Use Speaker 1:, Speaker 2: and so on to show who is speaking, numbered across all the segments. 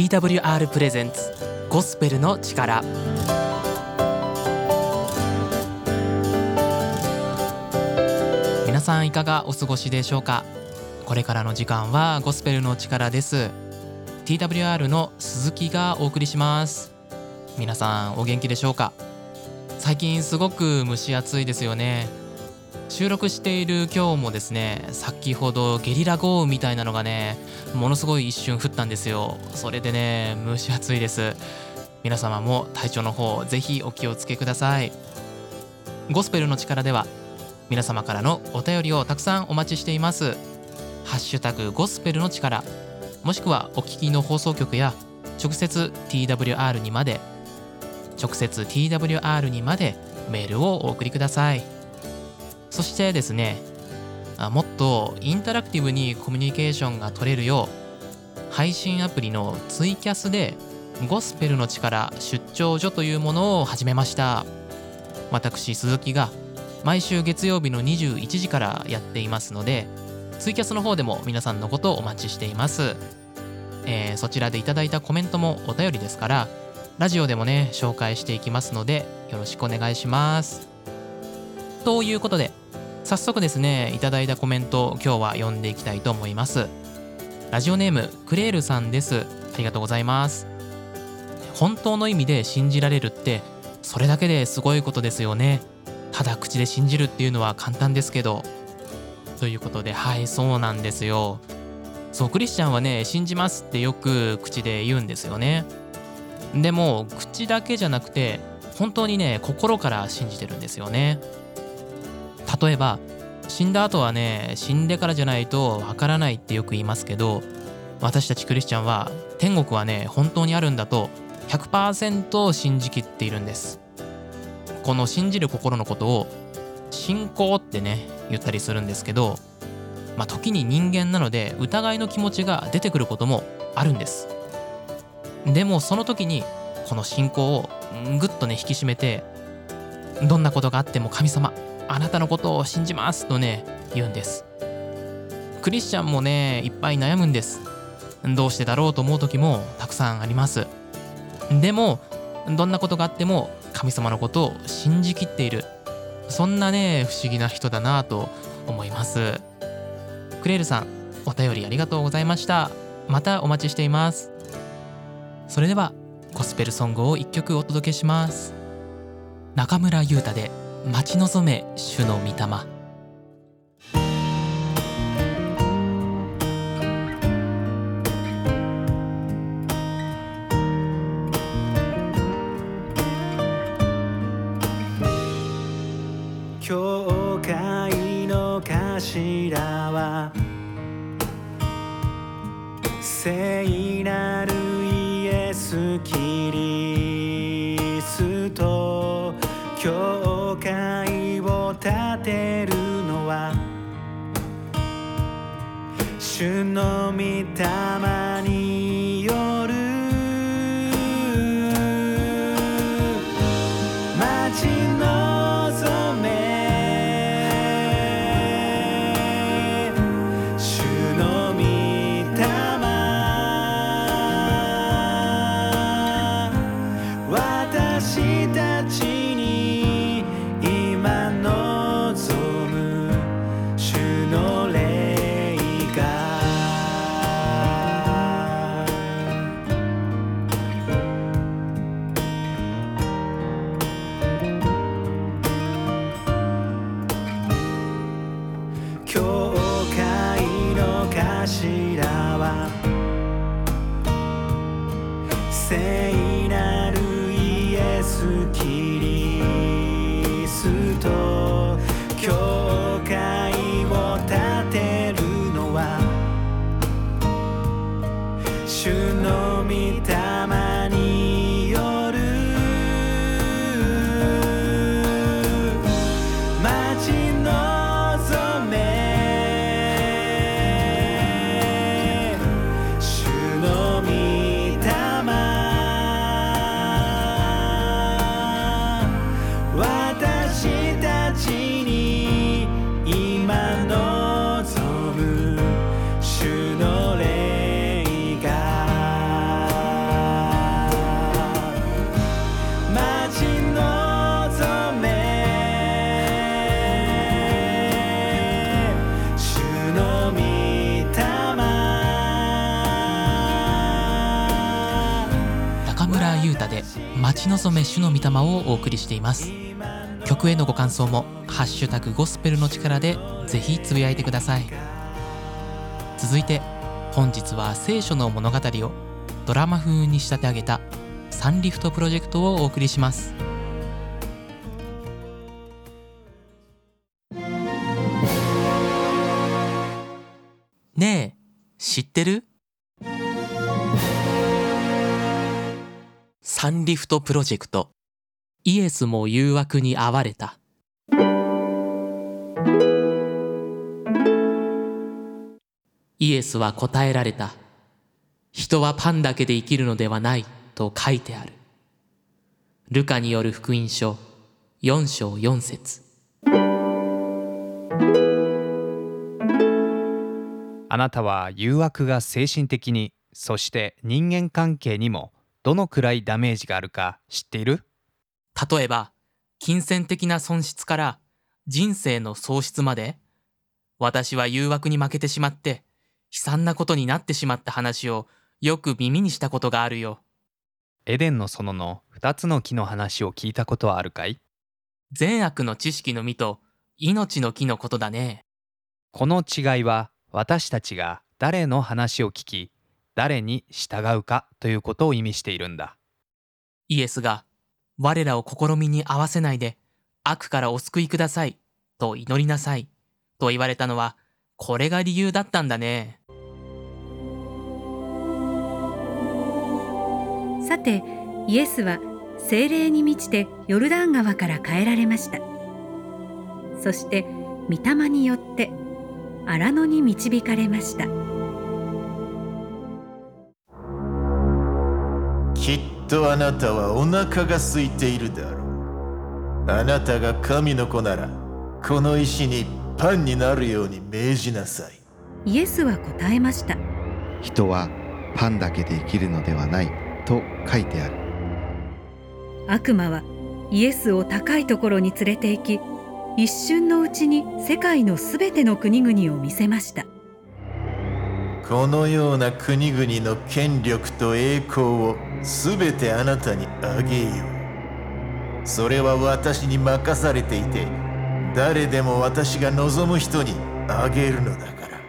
Speaker 1: TWR プレゼンツゴスペルの力。皆さんいかがお過ごしでしょうか？これからの時間はゴスペルの力です。TWR の鈴木がお送りします。皆さんお元気でしょうか？最近すごく蒸し暑いですよね。収録している今日もですね先ほどゲリラ豪雨みたいなのがねものすごい一瞬降ったんですよ。それでね蒸し暑いです。皆様も体調の方ぜひお気をつけください。ゴスペルの力では皆様からのお便りをたくさんお待ちしています。ハッシュタグゴスペルの力もしくはお聞きの放送局や直接 TWR にまで直接 TWR にまでメールをお送りください。そしてですねもっとインタラクティブにコミュニケーションが取れるよう配信アプリのツイキャスでゴスペルの力出張所というものを始めました。私鈴木が毎週月曜日の21時からやっていますのでツイキャスの方でも皆さんのことをお待ちしています、えー、そちらでいただいたコメントもお便りですからラジオでもね紹介していきますのでよろしくお願いします。ということで早速ですねいただいたコメント今日は読んでいきたいと思います。ラジオネームクレールさんです。ありがとうございます。本当の意味で信じられるってそれだけですごいことですよね。ただ口で信じるっていうのは簡単ですけど。ということではいそうなんですよ。そうクリスチャンはね信じますってよく口で言うんですよね。でも口だけじゃなくて本当にね心から信じてるんですよね。例えば死んだ後はね死んでからじゃないとわからないってよく言いますけど私たちクリスチャンは天国はね本当にあるんだと100%信じきっているんです。この信じる心のことを信仰ってね言ったりするんですけどまあ時に人間なので疑いの気持ちが出てくることもあるんです。でもその時にこの信仰をぐっとね引き締めてどんなことがあっても神様あなたのことを信じますとね言うんです。クリスチャンもねいっぱい悩むんです。どうしてだろうと思う時もたくさんあります。でもどんなことがあっても神様のことを信じきっている。そんなね不思議な人だなと思います。クレールさんお便りありがとうございました。またお待ちしています。それではゴスペルソングを一曲お届けします。中村優太で待ち望め主の御霊。御霊。歌で待ち望め主の御霊をお送りしています。曲へのご感想もハッシュタグゴスペルの力でぜひつぶやいてください。続いて本日は聖書の物語をドラマ風に仕立て上げたサンリフトプロジェクトをお送りします。ねえ知ってる？サンリフトプロジェクト。イエスも誘惑に遭われた。イエスは答えられた。人はパンだけで生きるのではない。と書いてある。ルカによる福音書。4章4節。
Speaker 2: あなたは誘惑が精神的にそして人間関係にもどのくらいダメージがあるか知っている？
Speaker 1: 例えば金銭的な損失から人生の喪失まで私は誘惑に負けてしまって悲惨なことになってしまった話をよく耳にしたことがあるよ。
Speaker 2: エデンの園の2つの木の話を聞いたことはあるかい？
Speaker 1: 善悪の知識の実と命の木のことだね。
Speaker 2: この違いは私たちが誰の話を聞き誰に従うかということを意味しているんだ。
Speaker 1: イエスが我らを試みに合わせないで悪からお救いくださいと祈りなさい。と言われたのはこれが理由だったんだね
Speaker 3: さてイエスは精霊に満ちてヨルダン川から帰られました。そして御霊によって荒野に導かれました
Speaker 4: とあなたはお腹が空いているだろう。あなたが神の子ならこの石にパンになるように命じなさい。
Speaker 3: イエスは答えました。
Speaker 5: 人はパンだけで生きるのではないと書いてある。
Speaker 3: 悪魔はイエスを高いところに連れて行き一瞬のうちに世界のすべての国々を見せました。
Speaker 4: このような国々の権力と栄光をすべてあなたにあげよう。それは私に任されていて誰でも私が望む人にあげるのだから。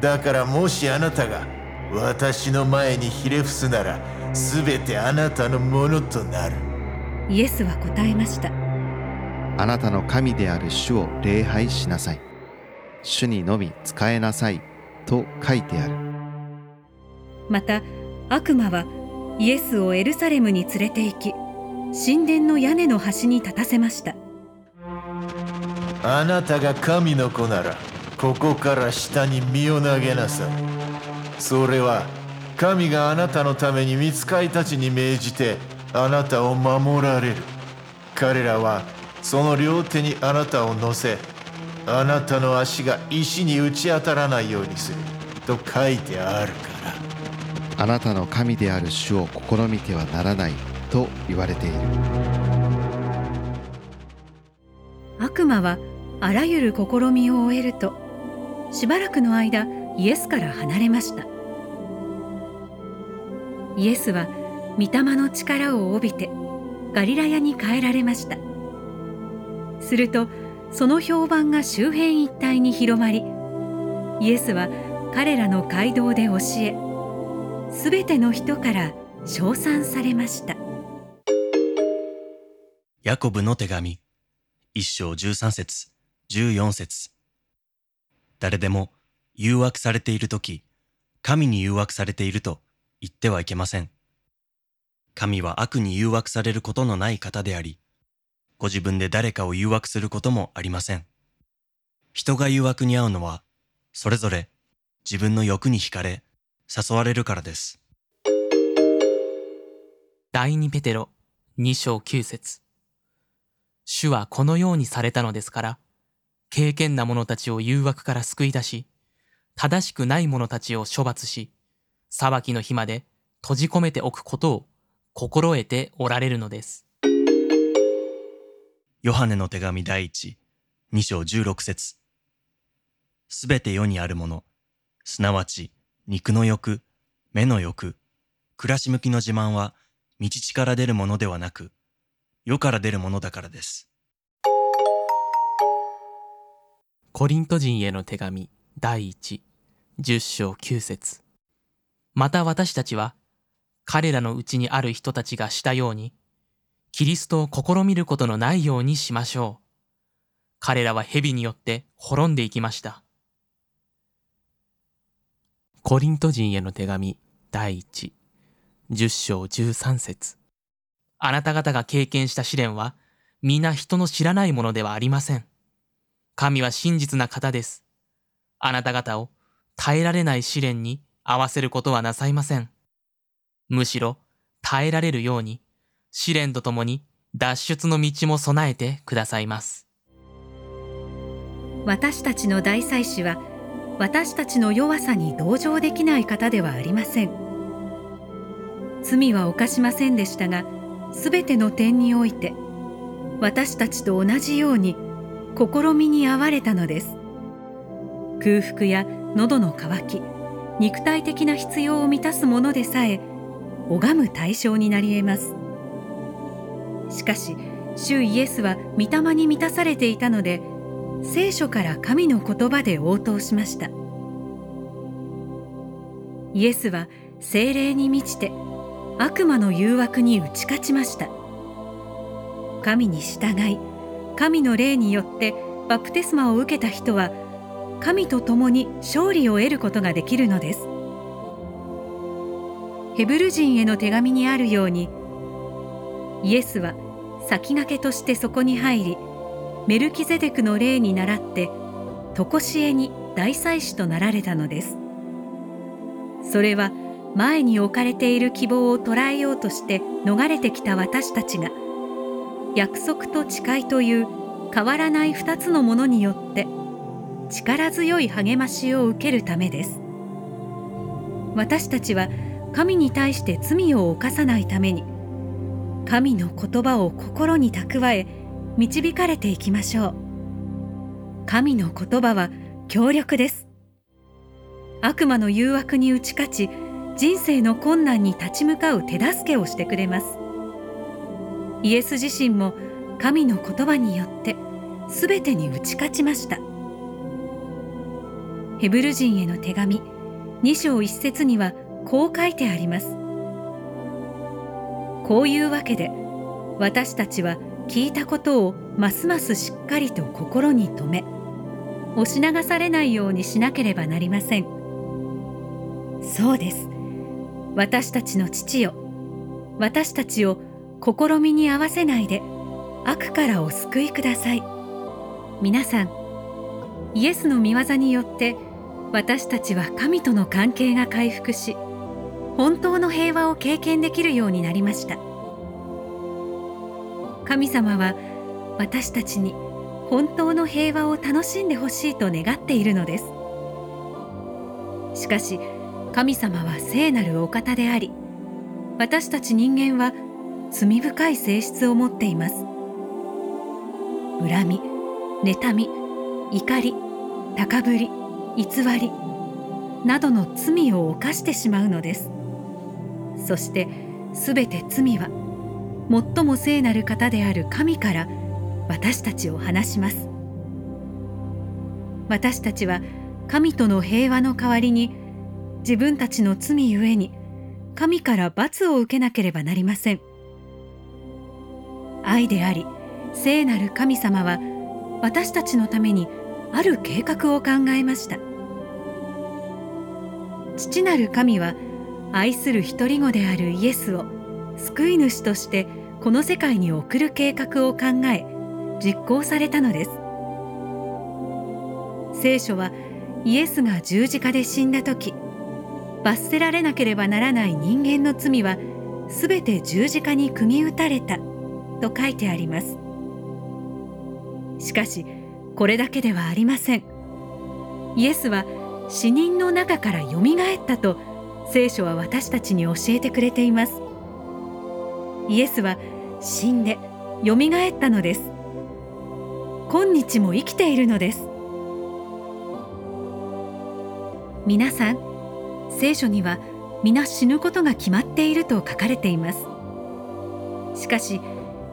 Speaker 4: だからもしあなたが私の前にひれ伏すならすべてあなたのものとなる。
Speaker 3: イエスは答えました。
Speaker 5: あなたの神である主を礼拝しなさい。主にのみ仕えなさいと書いてある。
Speaker 3: また悪魔はイエスをエルサレムに連れて行き神殿の屋根の端に立たせました。
Speaker 4: あなたが神の子ならここから下に身を投げなさい。それは神があなたのために見つかいたちに命じてあなたを守られる。彼らはその両手にあなたを乗せあなたの足が石に打ち当たらないようにすると書いてあるから。
Speaker 5: あなたの神である主を試みてはならないと言われている。
Speaker 3: 悪魔はあらゆる試みを終えるとしばらくの間イエスから離れました。イエスは御霊の力を帯びてガリラヤに帰られました。するとその評判が周辺一帯に広まりイエスは彼らの街道で教えすべての人から称賛されました
Speaker 6: ヤコブの手紙一章十三節十四節誰でも誘惑されているとき、神に誘惑されていると言ってはいけません。神は悪に誘惑されることのない方であり、ご自分で誰かを誘惑することもありません。人が誘惑に遭うのは、それぞれ自分の欲に惹かれ、誘われるからです。
Speaker 1: 第二ペテロ2章9節主はこのようにされたのですから、敬虔な者たちを誘惑から救い出し、正しくない者たちを処罰し、裁きの日まで閉じ込めておくことを心得ておられるのです。
Speaker 6: ヨハネの手紙第一、2章16節すべて世にあるもの、すなわち肉の欲、目の欲、暮らし向きの自慢は道地から出るものではなく、世から出るものだからです。
Speaker 1: コリント人への手紙第一10章9節。また私たちは彼らのうちにある人たちがしたようにキリストを試みることのないようにしましょう。彼らは蛇によって滅んでいきました。コリント人への手紙第一10章13節あなた方が経験した試練は皆人の知らないものではありません神は真実な方です。あなた方を耐えられない試練に合わせることはなさいません。むしろ耐えられるように試練とともに脱出の道も備えてくださいます。
Speaker 3: 私たちの大祭司は私たちの弱さに同情できない方ではありません。罪は犯しませんでしたがすべての点において私たちと同じように試みに遭われたのです。空腹や喉の渇き肉体的な必要を満たすものでさえ拝む対象になり得ます。しかし主イエスは御霊に満たされていたので聖書から神の言葉で応答しました。イエスは精霊に満ちて悪魔の誘惑に打ち勝ちました。神に従い神の霊によってバプテスマを受けた人は神と共に勝利を得ることができるのです。ヘブル人への手紙にあるようにイエスは先駆けとしてそこに入りメルキゼデクの霊に倣って常しえに大祭司となられたのです。それは前に置かれている希望を捉えようとして逃れてきた私たちが約束と誓いという変わらない二つのものによって力強い励ましを受けるためです。私たちは神に対して罪を犯さないために神の言葉を心に蓄え導かれていきましょう。神の言葉は強力です。悪魔の誘惑に打ち勝ち人生の困難に立ち向かう手助けをしてくれます。イエス自身も神の言葉によって全てに打ち勝ちました。ヘブル人への手紙2章1節にはこう書いてあります。こういうわけで私たちは聞いたことをますますしっかりと心に留め押し流されないようにしなければなりません。そうです。私たちの父よ。私たちを試みに合わせないで悪からお救いください。皆さんイエスの御業によって私たちは神との関係が回復し本当の平和を経験できるようになりました。神様は私たちに本当の平和を楽しんでほしいと願っているのです。しかし神様は聖なるお方であり私たち人間は罪深い性質を持っています。恨み妬み怒り高ぶり偽りなどの罪を犯してしまうのです。そしてすべて罪は最も聖なる方である神から私たちを離します。私たちは神との平和の代わりに自分たちの罪ゆえに神から罰を受けなければなりません。愛であり聖なる神様は私たちのためにある計画を考えました。父なる神は愛する一人子であるイエスを救い主としてこの世界に送る計画を考え実行されたのです。聖書はイエスが十字架で死んだ時罰せられなければならない人間の罪はすべて十字架に釘打たれたと書いてあります。しかしこれだけではありません。イエスは死人の中からよみがえったと聖書は私たちに教えてくれています。イエスは死んでよみがえったのです。今日も生きているのです。皆さん聖書には皆死ぬことが決まっていると書かれています。しかし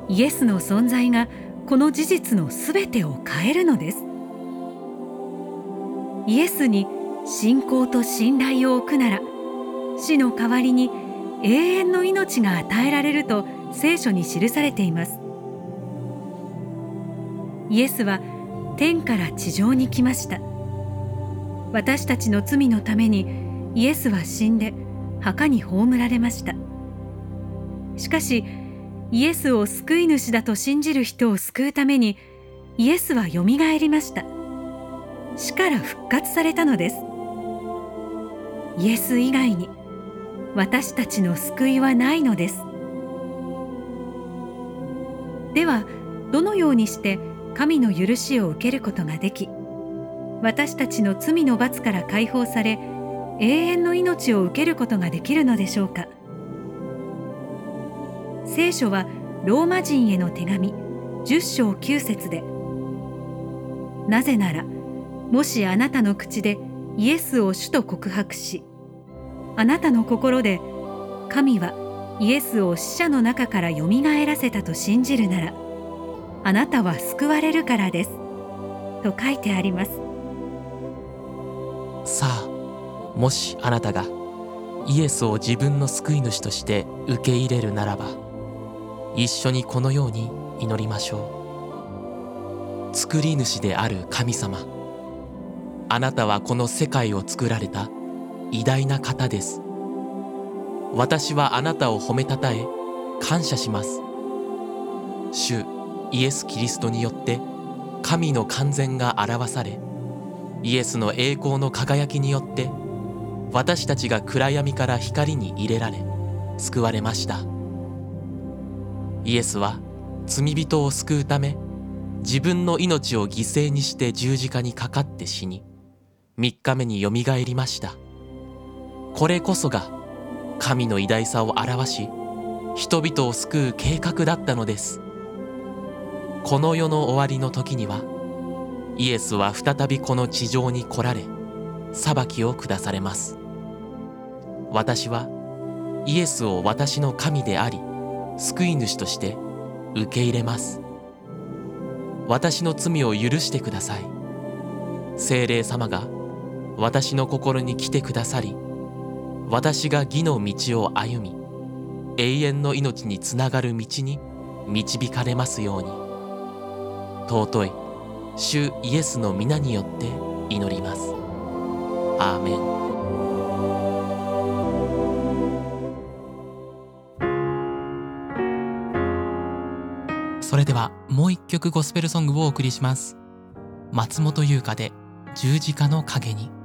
Speaker 3: イエスの存在がこの事実のすべてを変えるのです。イエスに信仰と信頼を置くなら死の代わりに永遠の命が与えられると聖書に記されています。イエスは天から地上に来ました。私たちの罪のためにイエスは死んで墓に葬られました。しかしイエスを救い主だと信じる人を救うためにイエスはよみがえりました。死から復活されたのです。イエス以外に私たちの救いはないのです。ではどのようにして神の許しを受けることができ私たちの罪の罰から解放され永遠の命を受けることができるのでしょうか。聖書はローマ人への手紙10章9節でなぜならもしあなたの口でイエスを主と告白しあなたの心で神はイエスを死者の中からよみがえらせたと信じるならあなたは救われるからです。と書いてあります。
Speaker 1: さあもしあなたがイエスを自分の救い主として受け入れるならば一緒にこのように祈りましょう。作り主である神様あなたはこの世界を作られた偉大な方です。私はあなたを褒めたたえ感謝します。主イエス・キリストによって神の完全が表されイエスの栄光の輝きによって私たちが暗闇から光に入れられ救われました。イエスは罪人を救うため自分の命を犠牲にして十字架にかかって死に3日目によみがえりました。これこそが神の偉大さを表し人々を救う計画だったのです。この世の終わりの時にはイエスは再びこの地上に来られ裁きを下されます。私はイエスを私の神であり救い主として受け入れます。私の罪を許してください。精霊様が私の心に来てくださり私が義の道を歩み永遠の命につながる道に導かれますように。尊い主イエスの皆によって祈ります。アーメン。それではもう一曲ゴスペルソングをお送りします。松本優香で十字架の影に。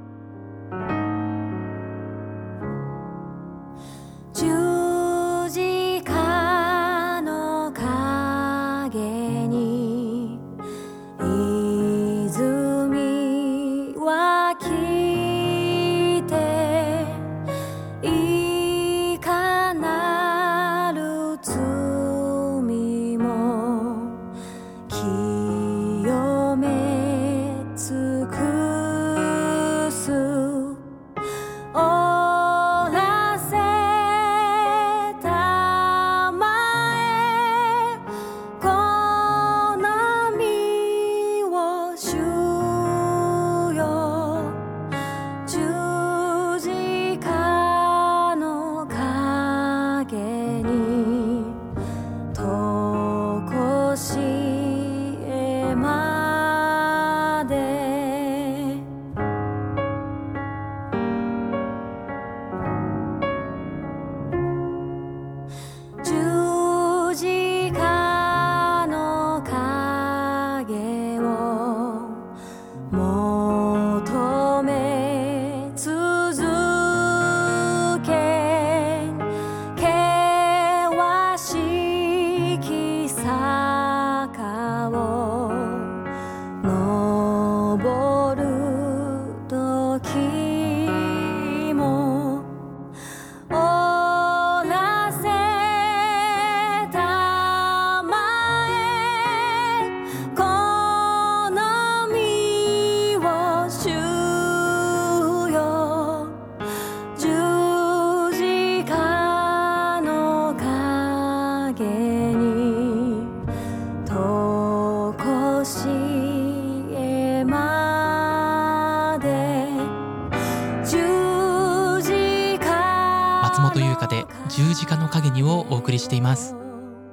Speaker 1: しています。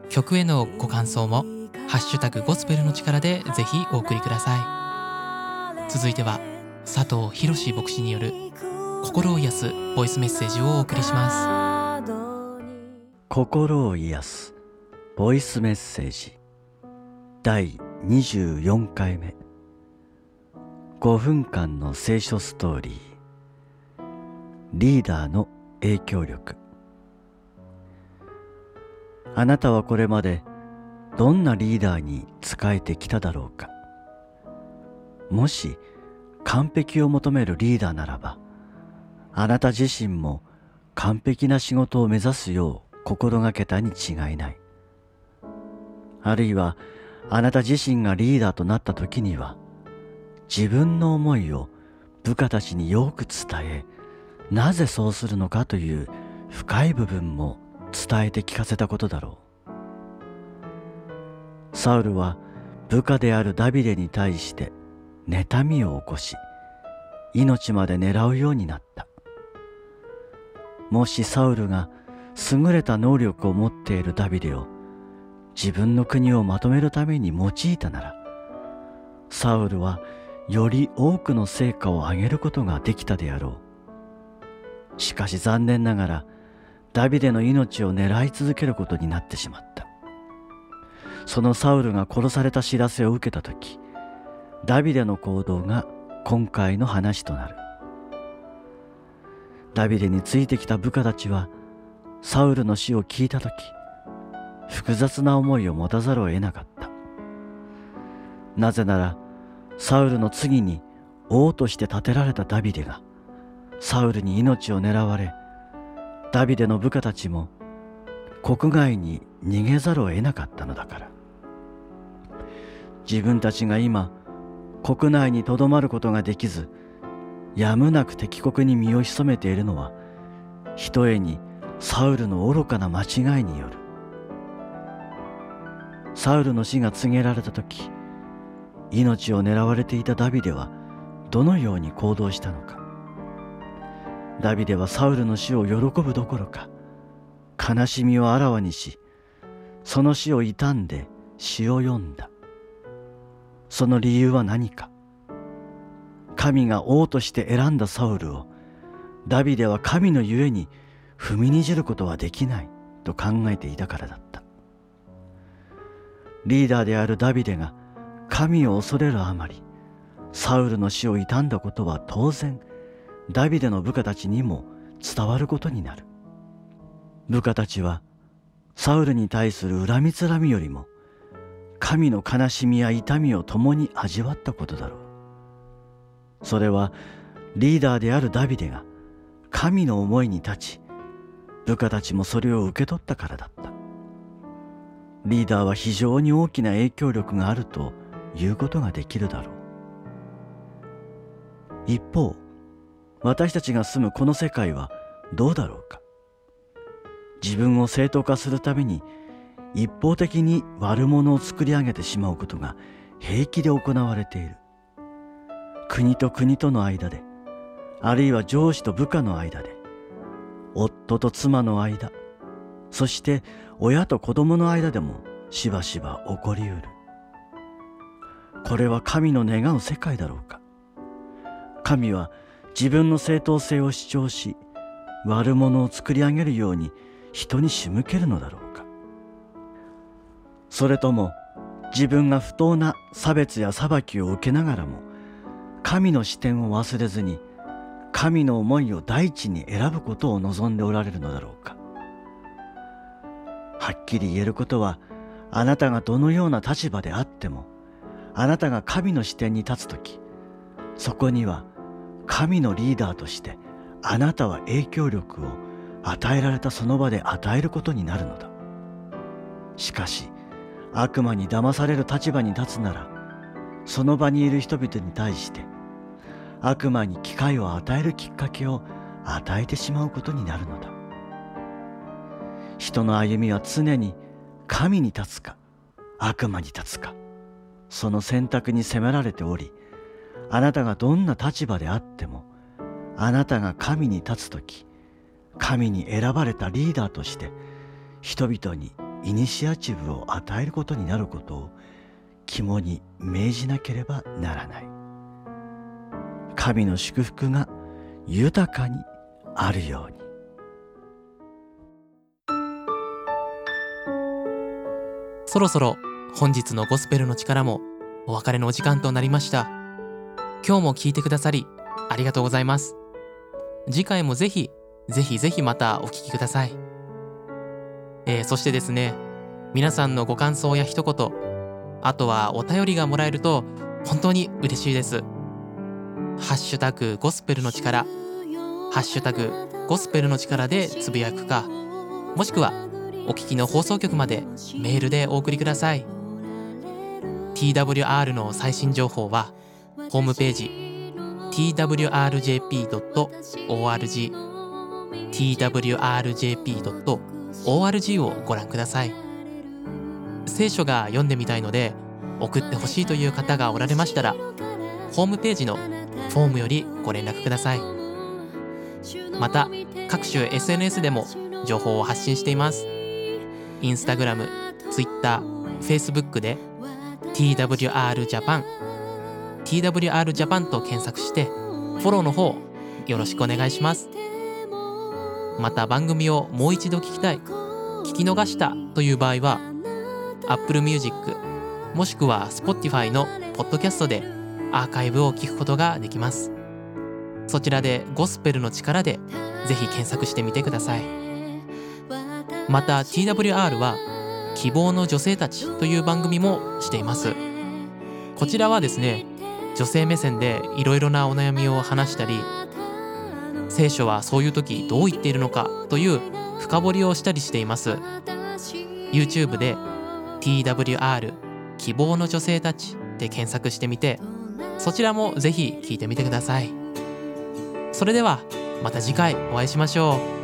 Speaker 1: 曲へのご感想もハッシュタグゴスペルの力でぜひお送りください。続いては佐藤博牧師による心を癒すボイスメッセージをお送りします。
Speaker 7: 心を癒すボイスメッセージ。第24回目。5分間の聖書ストーリー。リーダーの影響力。あなたはこれまでどんなリーダーに仕えてきただろうか。もし完璧を求めるリーダーならばあなた自身も完璧な仕事を目指すよう心がけたに違いない。あるいはあなた自身がリーダーとなった時には自分の思いを部下たちによく伝えなぜそうするのかという深い部分も伝えて聞かせたことだろう。サウルは部下であるダビデに対して妬みを起こし命まで狙うようになった。もしサウルが優れた能力を持っているダビデを自分の国をまとめるために用いたならサウルはより多くの成果を上げることができたであろう。しかし残念ながらダビデの命を狙い続けることになってしまった。そのサウルが殺された知らせを受けた時ダビデの行動が今回の話となる。ダビデについてきた部下たちはサウルの死を聞いた時複雑な思いを持たざるを得なかった。なぜならサウルの次に王として建てられたダビデがサウルに命を狙われダビデの部下たちも国外に逃げざるを得なかったのだから。自分たちが今国内にとどまることができずやむなく敵国に身を潜めているのはひとえにサウルの愚かな間違いによる。サウルの死が告げられた時命を狙われていたダビデはどのように行動したのか。ダビデはサウルの死を喜ぶどころか悲しみをあらわにしその死を悼んで詩を読んだ。その理由は何か。神が王として選んだサウルをダビデは神のゆえに踏みにじることはできないと考えていたからだった。リーダーであるダビデが神を恐れるあまりサウルの死を悼んだことは当然ダビデの部下たちにも伝わることになる。部下たちはサウルに対する恨みつらみよりも神の悲しみや痛みを共に味わったことだろう。それはリーダーであるダビデが神の思いに立ち部下たちもそれを受け取ったからだった。リーダーは非常に大きな影響力があるということができるだろう。一方私たちが住むこの世界はどうだろうか？自分を正当化するために一方的に悪者を作り上げてしまうことが平気で行われている。国と国との間であるいは上司と部下の間で夫と妻の間そして親と子供の間でもしばしば起こりうる。これは神の願う世界だろうか？神は自分の正当性を主張し悪者を作り上げるように人に仕向けるのだろうか。それとも自分が不当な差別や裁きを受けながらも神の視点を忘れずに神の思いを第一に選ぶことを望んでおられるのだろうか。はっきり言えることはあなたがどのような立場であってもあなたが神の視点に立つ時そこには神のリーダーとしてあなたは影響力を与えられたその場で与えることになるのだ。しかし悪魔に騙される立場に立つならその場にいる人々に対して悪魔に機会を与えるきっかけを与えてしまうことになるのだ。人の歩みは常に神に立つか悪魔に立つかその選択に迫られておりあなたがどんな立場であってもあなたが神に立つ時神に選ばれたリーダーとして人々にイニシアチブを与えることになることを肝に銘じなければならない。神の祝福が豊かにあるように。
Speaker 1: そろそろ本日のゴスペルの力もお別れのお時間となりました。今日も聞いてくださりありがとうございます。次回もぜひぜひぜひまたお聞きください。えーそしてですね皆さんのご感想や一言あとはお便りがもらえると本当に嬉しいです。ハッシュタグゴスペルの力。ハッシュタグゴスペルの力でつぶやくかもしくはお聞きの放送局までメールでお送りください。TWR の最新情報はホームページ twrjp.org twrjp.org をご覧ください。聖書が読んでみたいので送ってほしいという方がおられましたらホームページのフォームよりご連絡ください。また各種 SNS でも情報を発信しています。インスタグラム、ツイッター、フェイスブックで TWR ジャパン TWR ジャパンと検索してフォローの方よろしくお願いします。また番組をもう一度聞きたい聞き逃したという場合は Apple Music もしくは Spotify のポッドキャストでアーカイブを聞くことができます。そちらでゴスペルの力でぜひ検索してみてください。また TWR は希望の女性たちという番組もしています。こちらはですね女性目線でいろいろなお悩みを話したり聖書はそういう時どう言っているのかという深掘りをしたりしています。YouTube で TWR 希望の女性たちで検索してみてそちらもぜひ聞いてみてください。それではまた次回お会いしましょう。